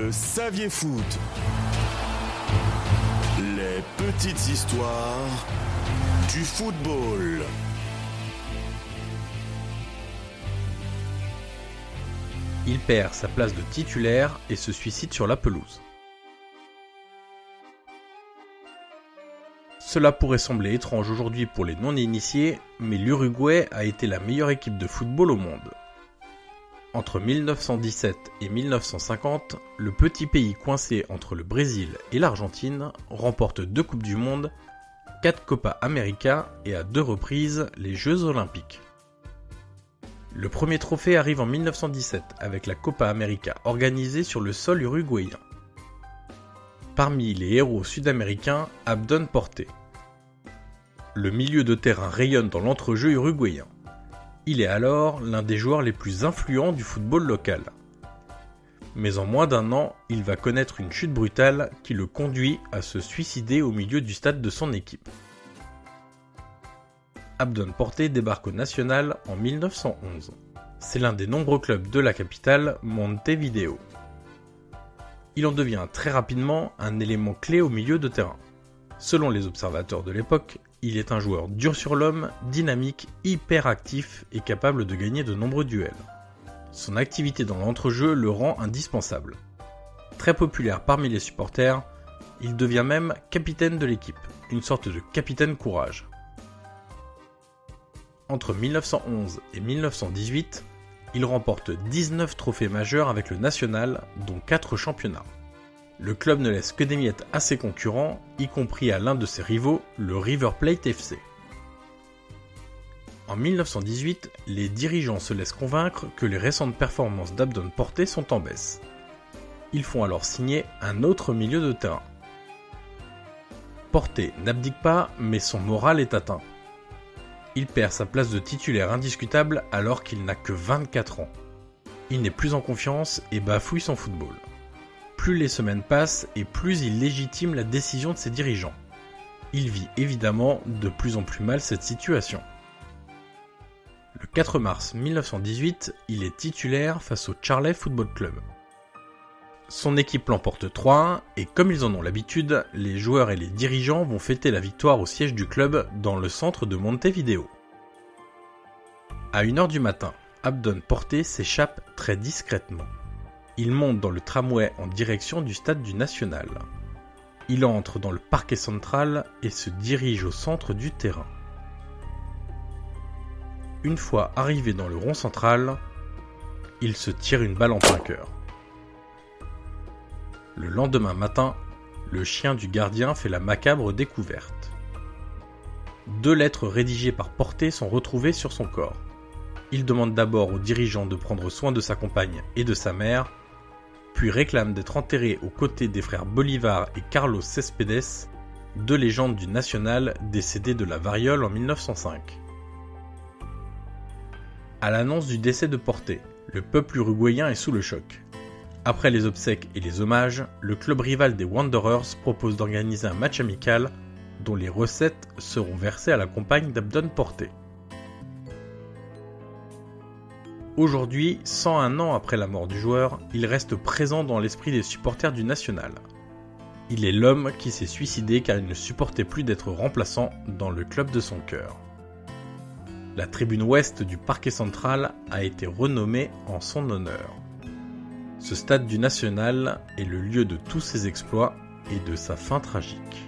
Le Saviez Foot. Les petites histoires du football. Il perd sa place de titulaire et se suicide sur la pelouse. Cela pourrait sembler étrange aujourd'hui pour les non-initiés, mais l'Uruguay a été la meilleure équipe de football au monde. Entre 1917 et 1950, le petit pays coincé entre le Brésil et l'Argentine remporte deux Coupes du Monde, quatre Copa América et à deux reprises les Jeux Olympiques. Le premier trophée arrive en 1917 avec la Copa América organisée sur le sol uruguayen. Parmi les héros sud-américains, Abdon Porté. Le milieu de terrain rayonne dans l'entrejeu uruguayen. Il est alors l'un des joueurs les plus influents du football local. Mais en moins d'un an, il va connaître une chute brutale qui le conduit à se suicider au milieu du stade de son équipe. Abdon Porté débarque au National en 1911. C'est l'un des nombreux clubs de la capitale, Montevideo. Il en devient très rapidement un élément clé au milieu de terrain. Selon les observateurs de l'époque, il est un joueur dur sur l'homme, dynamique, hyper actif et capable de gagner de nombreux duels. Son activité dans l'entrejeu le rend indispensable. Très populaire parmi les supporters, il devient même capitaine de l'équipe, une sorte de capitaine courage. Entre 1911 et 1918, il remporte 19 trophées majeurs avec le national, dont 4 championnats. Le club ne laisse que des miettes à ses concurrents, y compris à l'un de ses rivaux, le River Plate FC. En 1918, les dirigeants se laissent convaincre que les récentes performances d'Abdon Porté sont en baisse. Ils font alors signer un autre milieu de terrain. Porté n'abdique pas, mais son moral est atteint. Il perd sa place de titulaire indiscutable alors qu'il n'a que 24 ans. Il n'est plus en confiance et bafouille son football. Plus les semaines passent et plus il légitime la décision de ses dirigeants. Il vit évidemment de plus en plus mal cette situation. Le 4 mars 1918, il est titulaire face au Charley Football Club. Son équipe l'emporte 3-1 et comme ils en ont l'habitude, les joueurs et les dirigeants vont fêter la victoire au siège du club dans le centre de Montevideo. À 1h du matin, Abdon Porté s'échappe très discrètement. Il monte dans le tramway en direction du stade du National. Il entre dans le parquet central et se dirige au centre du terrain. Une fois arrivé dans le rond central, il se tire une balle en plein cœur. Le lendemain matin, le chien du gardien fait la macabre découverte. Deux lettres rédigées par Porté sont retrouvées sur son corps. Il demande d'abord aux dirigeants de prendre soin de sa compagne et de sa mère, puis réclame d'être enterré aux côtés des frères Bolivar et Carlos Cespedes, deux légendes du national décédés de la variole en 1905. À l'annonce du décès de Porté, le peuple uruguayen est sous le choc. Après les obsèques et les hommages, le club rival des Wanderers propose d'organiser un match amical dont les recettes seront versées à la compagne d'Abdon Porté. Aujourd'hui, 101 ans après la mort du joueur, il reste présent dans l'esprit des supporters du National. Il est l'homme qui s'est suicidé car il ne supportait plus d'être remplaçant dans le club de son cœur. La tribune ouest du parquet central a été renommée en son honneur. Ce stade du National est le lieu de tous ses exploits et de sa fin tragique.